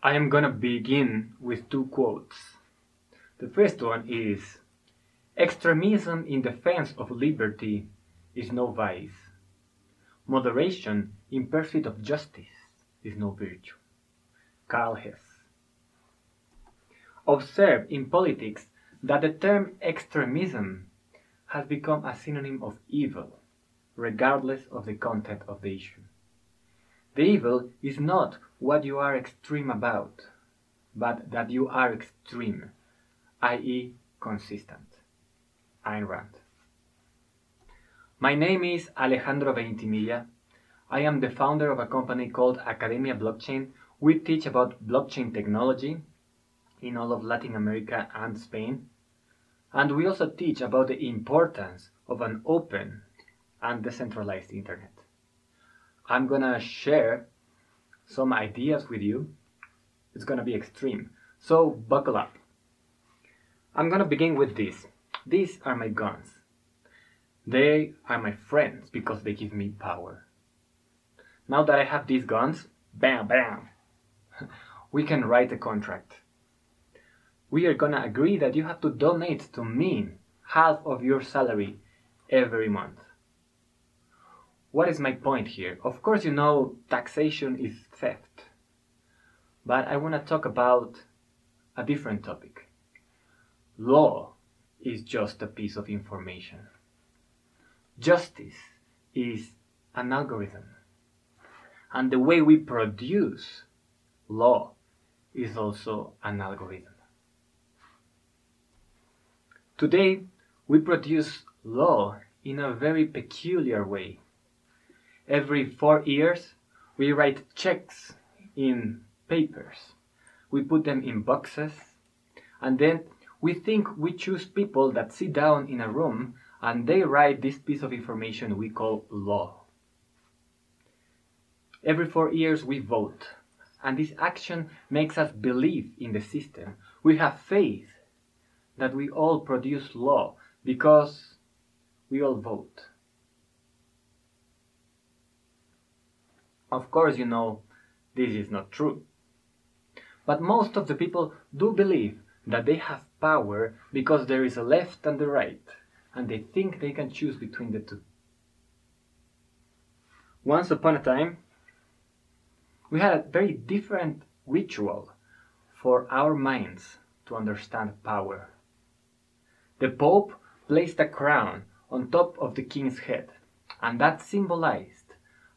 I am gonna begin with two quotes. The first one is Extremism in defense of liberty is no vice. Moderation in pursuit of justice is no virtue. Karl Hess. Observe in politics that the term extremism has become a synonym of evil, regardless of the content of the issue. The evil is not what you are extreme about, but that you are extreme, i.e., consistent. Ayn Rand. My name is Alejandro Ventimiglia. I am the founder of a company called Academia Blockchain. We teach about blockchain technology in all of Latin America and Spain. And we also teach about the importance of an open and decentralized internet. I'm gonna share some ideas with you. It's gonna be extreme, so buckle up. I'm gonna begin with this. These are my guns. They are my friends because they give me power. Now that I have these guns, bam, bam, we can write a contract. We are gonna agree that you have to donate to me half of your salary every month. What is my point here? Of course, you know taxation is theft. But I want to talk about a different topic. Law is just a piece of information. Justice is an algorithm. And the way we produce law is also an algorithm. Today, we produce law in a very peculiar way. Every four years, we write checks in papers. We put them in boxes, and then we think we choose people that sit down in a room and they write this piece of information we call law. Every four years, we vote, and this action makes us believe in the system. We have faith that we all produce law because we all vote. Of course, you know, this is not true. But most of the people do believe that they have power because there is a left and a right, and they think they can choose between the two. Once upon a time, we had a very different ritual for our minds to understand power. The Pope placed a crown on top of the king's head, and that symbolized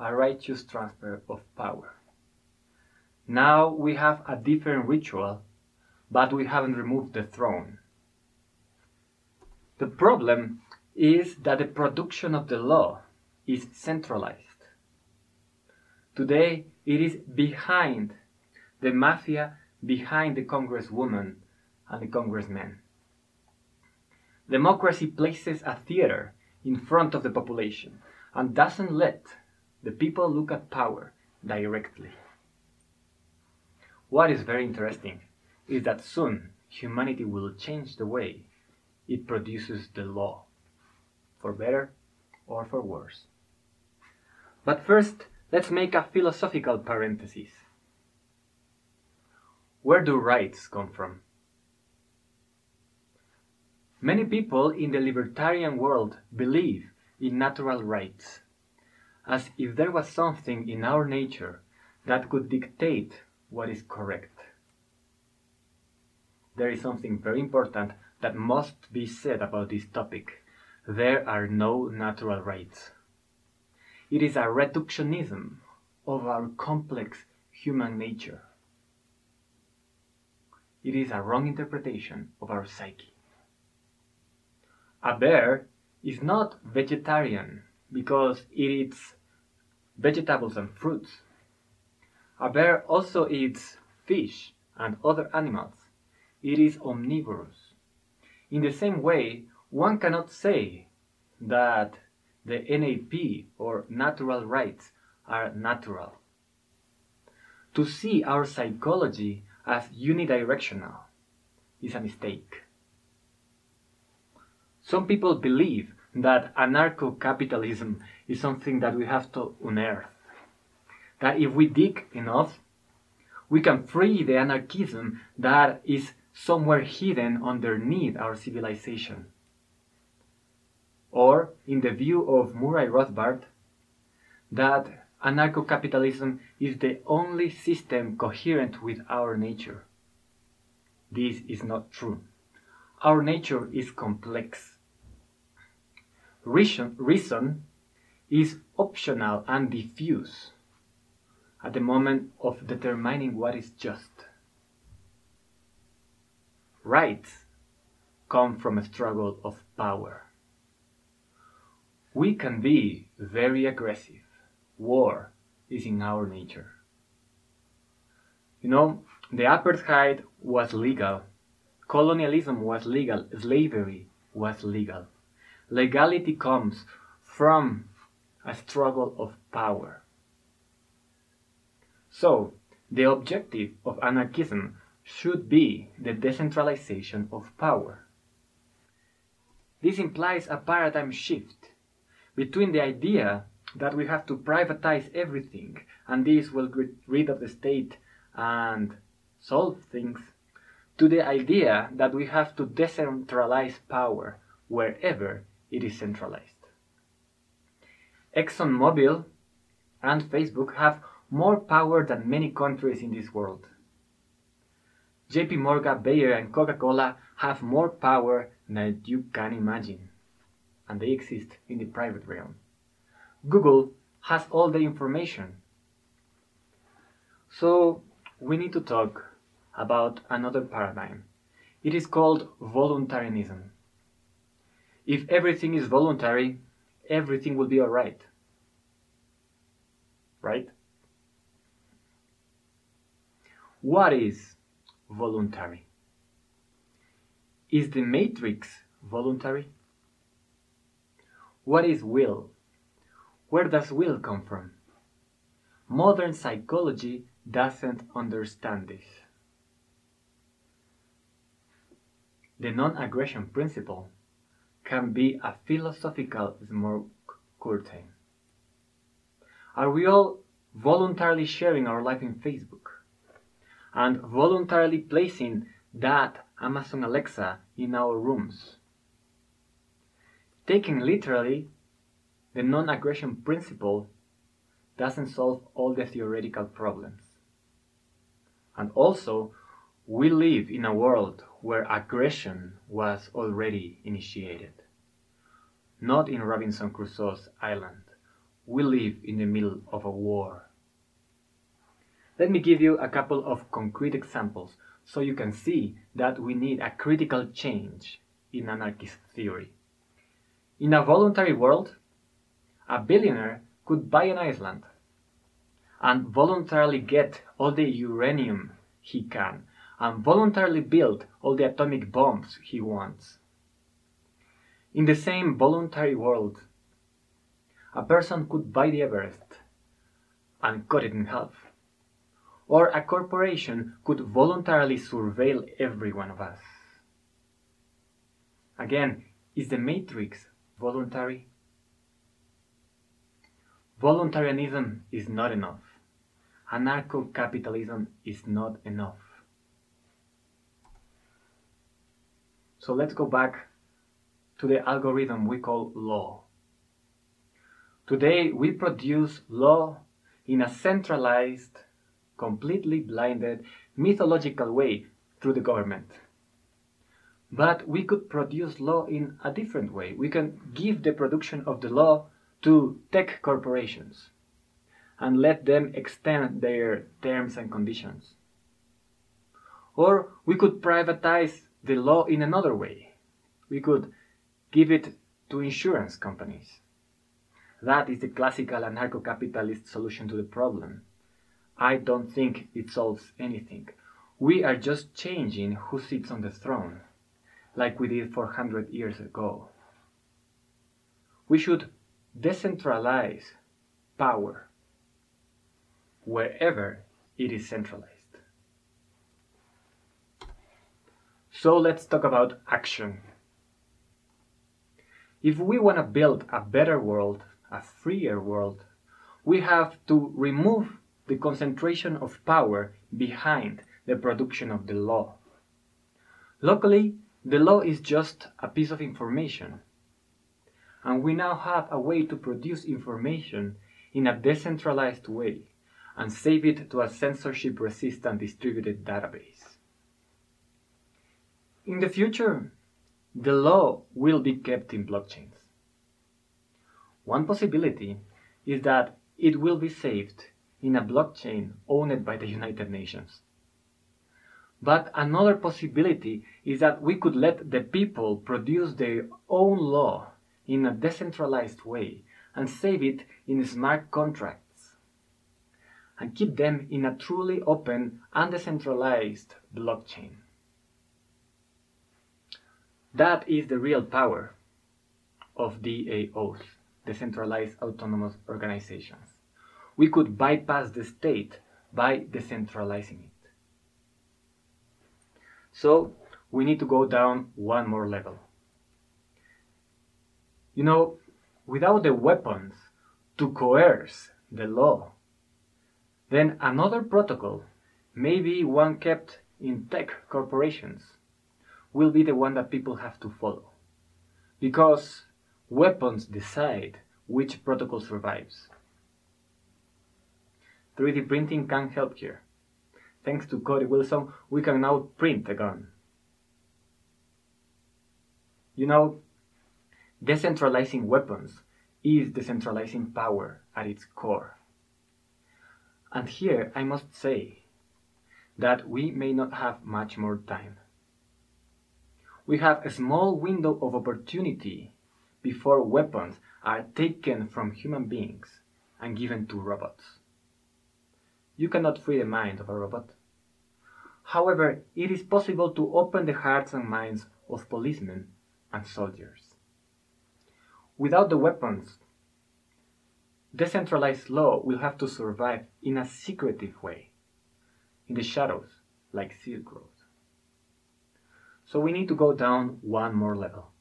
a righteous transfer of power. Now we have a different ritual, but we haven't removed the throne. The problem is that the production of the law is centralized. Today it is behind the mafia, behind the congresswoman and the congressman. Democracy places a theater in front of the population and doesn't let the people look at power directly. What is very interesting is that soon humanity will change the way it produces the law, for better or for worse. But first, let's make a philosophical parenthesis. Where do rights come from? Many people in the libertarian world believe in natural rights, as if there was something in our nature that could dictate what is correct. There is something very important that must be said about this topic. There are no natural rights. It is a reductionism of our complex human nature. It is a wrong interpretation of our psyche. A bear is not vegetarian because it eats vegetables and fruits. A bear also eats fish and other animals. It is omnivorous. In the same way, one cannot say that the NAP or natural rights are natural. To see our psychology as unidirectional is a mistake. Some people believe that anarcho capitalism is something that we have to unearth. That if we dig enough, we can free the anarchism that is somewhere hidden underneath our civilization. Or, in the view of Murray Rothbard, that anarcho capitalism is the only system coherent with our nature. This is not true. Our nature is complex. Reason, reason is optional and diffuse at the moment of determining what is just. Rights come from a struggle of power. We can be very aggressive. War is in our nature. You know, the apartheid was legal, colonialism was legal, slavery was legal. Legality comes from a struggle of power. So, the objective of anarchism should be the decentralization of power. This implies a paradigm shift between the idea that we have to privatize everything and this will get rid of the state and solve things to the idea that we have to decentralize power wherever it is centralized. ExxonMobil and Facebook have more power than many countries in this world. JP Morgan, Bayer, and Coca Cola have more power than you can imagine, and they exist in the private realm. Google has all the information. So, we need to talk about another paradigm. It is called voluntarism. If everything is voluntary, everything will be alright. Right? What is voluntary? Is the matrix voluntary? What is will? Where does will come from? Modern psychology doesn't understand this. The non-aggression principle can be a philosophical smoke curtain. Are we all voluntarily sharing our life in Facebook? And voluntarily placing that Amazon Alexa in our rooms? Taking literally, the non-aggression principle doesn't solve all the theoretical problems. And also, we live in a world where aggression was already initiated. Not in Robinson Crusoe's island. We live in the middle of a war. Let me give you a couple of concrete examples so you can see that we need a critical change in anarchist theory. In a voluntary world, a billionaire could buy an island and voluntarily get all the uranium he can and voluntarily build all the atomic bombs he wants. In the same voluntary world, a person could buy the Everest and cut it in half. Or a corporation could voluntarily surveil every one of us. Again, is the matrix voluntary? Voluntarism is not enough. Anarcho capitalism is not enough. So let's go back to the algorithm we call law. Today we produce law in a centralized, completely blinded, mythological way through the government. But we could produce law in a different way. We can give the production of the law to tech corporations and let them extend their terms and conditions. Or we could privatize the law in another way. We could give it to insurance companies. That is the classical anarcho capitalist solution to the problem. I don't think it solves anything. We are just changing who sits on the throne, like we did 400 years ago. We should decentralize power wherever it is centralized. So let's talk about action. If we want to build a better world, a freer world, we have to remove the concentration of power behind the production of the law. Luckily, the law is just a piece of information. And we now have a way to produce information in a decentralized way and save it to a censorship resistant distributed database. In the future, the law will be kept in blockchains. One possibility is that it will be saved in a blockchain owned by the United Nations. But another possibility is that we could let the people produce their own law in a decentralized way and save it in smart contracts and keep them in a truly open and decentralized blockchain. That is the real power of DAOs, decentralized autonomous organizations. We could bypass the state by decentralizing it. So we need to go down one more level. You know, without the weapons to coerce the law, then another protocol, maybe one kept in tech corporations, will be the one that people have to follow. Because weapons decide which protocol survives. 3D printing can help here. Thanks to Cody Wilson, we can now print a gun. You know, decentralizing weapons is decentralizing power at its core. And here I must say that we may not have much more time we have a small window of opportunity before weapons are taken from human beings and given to robots. You cannot free the mind of a robot. However, it is possible to open the hearts and minds of policemen and soldiers. Without the weapons, decentralized law will have to survive in a secretive way, in the shadows, like Silk Road. So we need to go down one more level.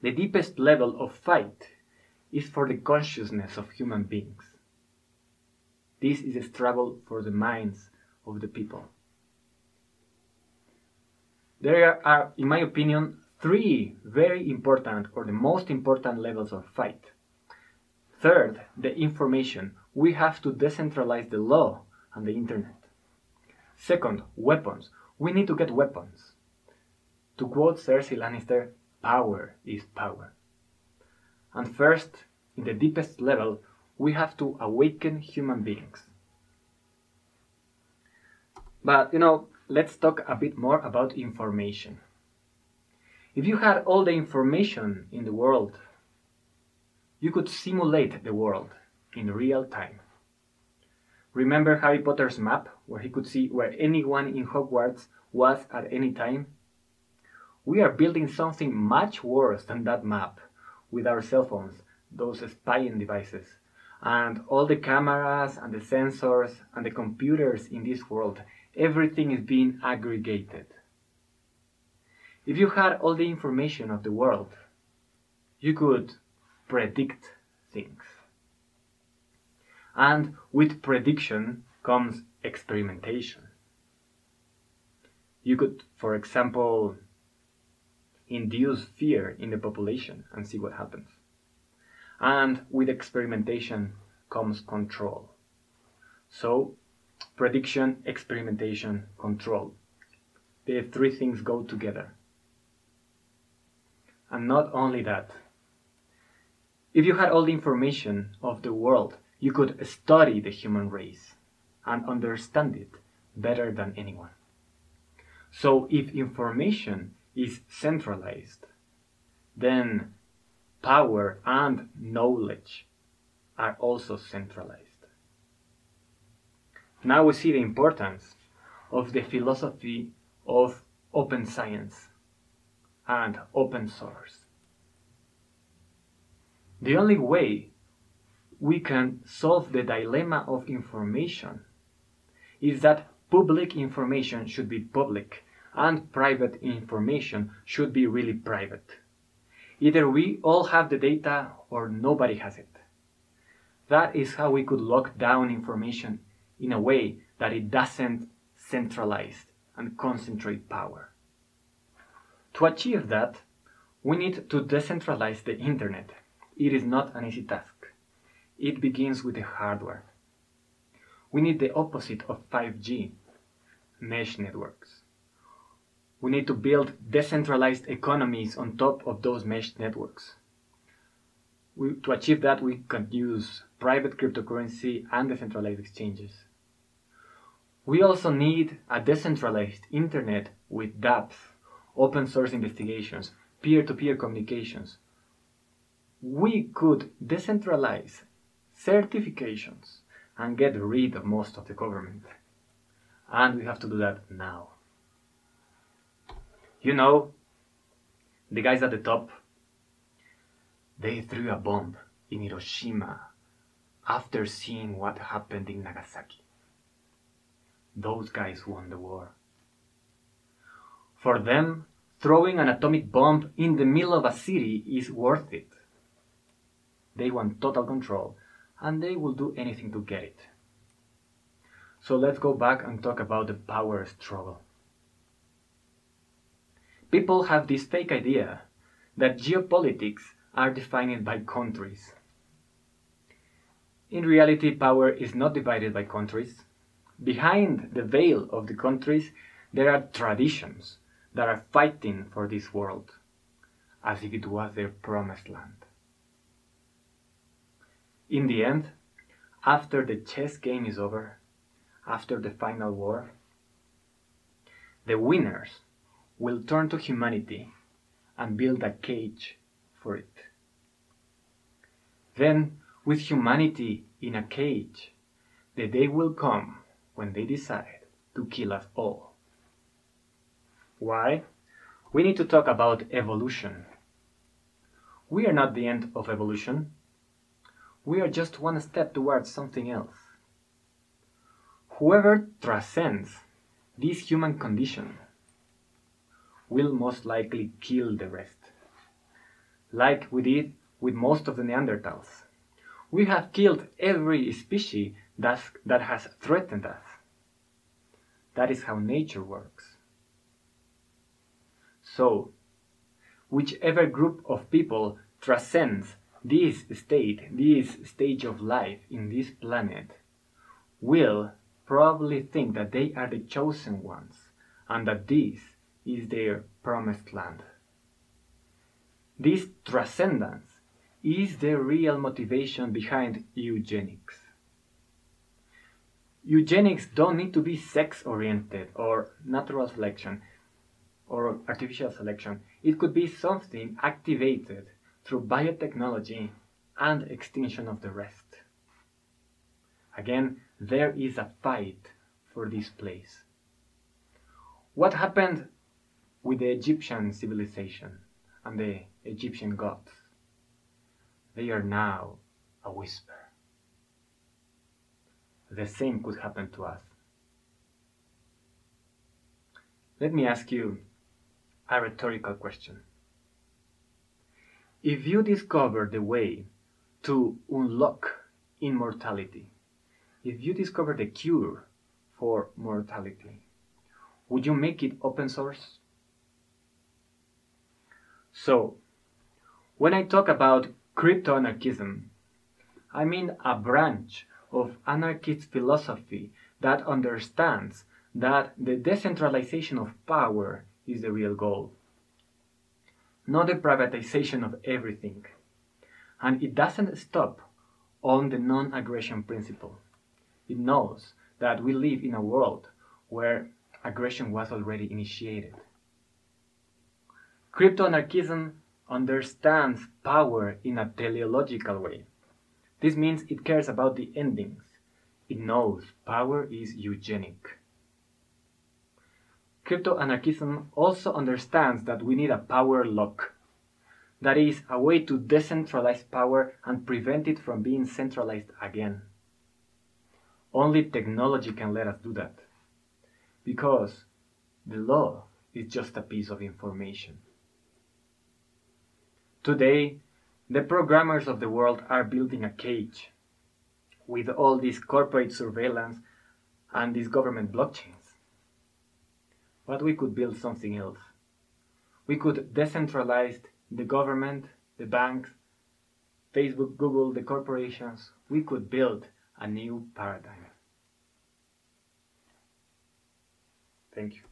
The deepest level of fight is for the consciousness of human beings. This is a struggle for the minds of the people. There are, in my opinion, three very important or the most important levels of fight. Third, the information. We have to decentralize the law and the internet. Second, weapons. We need to get weapons. To quote Cersei Lannister, power is power. And first, in the deepest level, we have to awaken human beings. But, you know, let's talk a bit more about information. If you had all the information in the world, you could simulate the world in real time. Remember Harry Potter's map, where he could see where anyone in Hogwarts was at any time? We are building something much worse than that map with our cell phones, those spying devices, and all the cameras and the sensors and the computers in this world. Everything is being aggregated. If you had all the information of the world, you could predict things. And with prediction comes experimentation. You could, for example, induce fear in the population and see what happens. And with experimentation comes control. So, prediction, experimentation, control. The three things go together. And not only that, if you had all the information of the world, you could study the human race and understand it better than anyone. So, if information is centralized, then power and knowledge are also centralized. Now we see the importance of the philosophy of open science and open source. The only way we can solve the dilemma of information is that public information should be public and private information should be really private. Either we all have the data or nobody has it. That is how we could lock down information in a way that it doesn't centralize and concentrate power. To achieve that, we need to decentralize the internet. It is not an easy task. It begins with the hardware. We need the opposite of 5G mesh networks. We need to build decentralized economies on top of those mesh networks. We, to achieve that, we can use private cryptocurrency and decentralized exchanges. We also need a decentralized internet with dApps, open source investigations, peer to peer communications. We could decentralize certifications and get rid of most of the government. And we have to do that now. You know, the guys at the top, they threw a bomb in Hiroshima after seeing what happened in Nagasaki. Those guys won the war. For them, throwing an atomic bomb in the middle of a city is worth it. They want total control and they will do anything to get it. So let's go back and talk about the power struggle. People have this fake idea that geopolitics are defined by countries. In reality, power is not divided by countries. Behind the veil of the countries, there are traditions that are fighting for this world, as if it was their promised land. In the end, after the chess game is over, after the final war, the winners will turn to humanity and build a cage for it. Then, with humanity in a cage, the day will come when they decide to kill us all. Why? We need to talk about evolution. We are not the end of evolution. We are just one step towards something else. Whoever transcends this human condition will most likely kill the rest. Like we did with most of the Neanderthals. We have killed every species that, that has threatened us. That is how nature works. So, whichever group of people transcends this state, this stage of life in this planet, will probably think that they are the chosen ones and that this is their promised land. This transcendence is the real motivation behind eugenics. Eugenics don't need to be sex oriented or natural selection or artificial selection. It could be something activated through biotechnology and extinction of the rest. Again, there is a fight for this place. What happened with the Egyptian civilization and the Egyptian gods. They are now a whisper. The same could happen to us. Let me ask you a rhetorical question. If you discover the way to unlock immortality, if you discover the cure for mortality, would you make it open source? So, when I talk about crypto anarchism, I mean a branch of anarchist philosophy that understands that the decentralization of power is the real goal, not the privatization of everything. And it doesn't stop on the non aggression principle. It knows that we live in a world where aggression was already initiated. Crypto-anarchism understands power in a teleological way. This means it cares about the endings. It knows power is eugenic. Crypto-anarchism also understands that we need a power lock. That is, a way to decentralize power and prevent it from being centralized again. Only technology can let us do that. Because the law is just a piece of information. Today, the programmers of the world are building a cage with all this corporate surveillance and these government blockchains. But we could build something else. We could decentralize the government, the banks, Facebook, Google, the corporations. We could build a new paradigm. Thank you.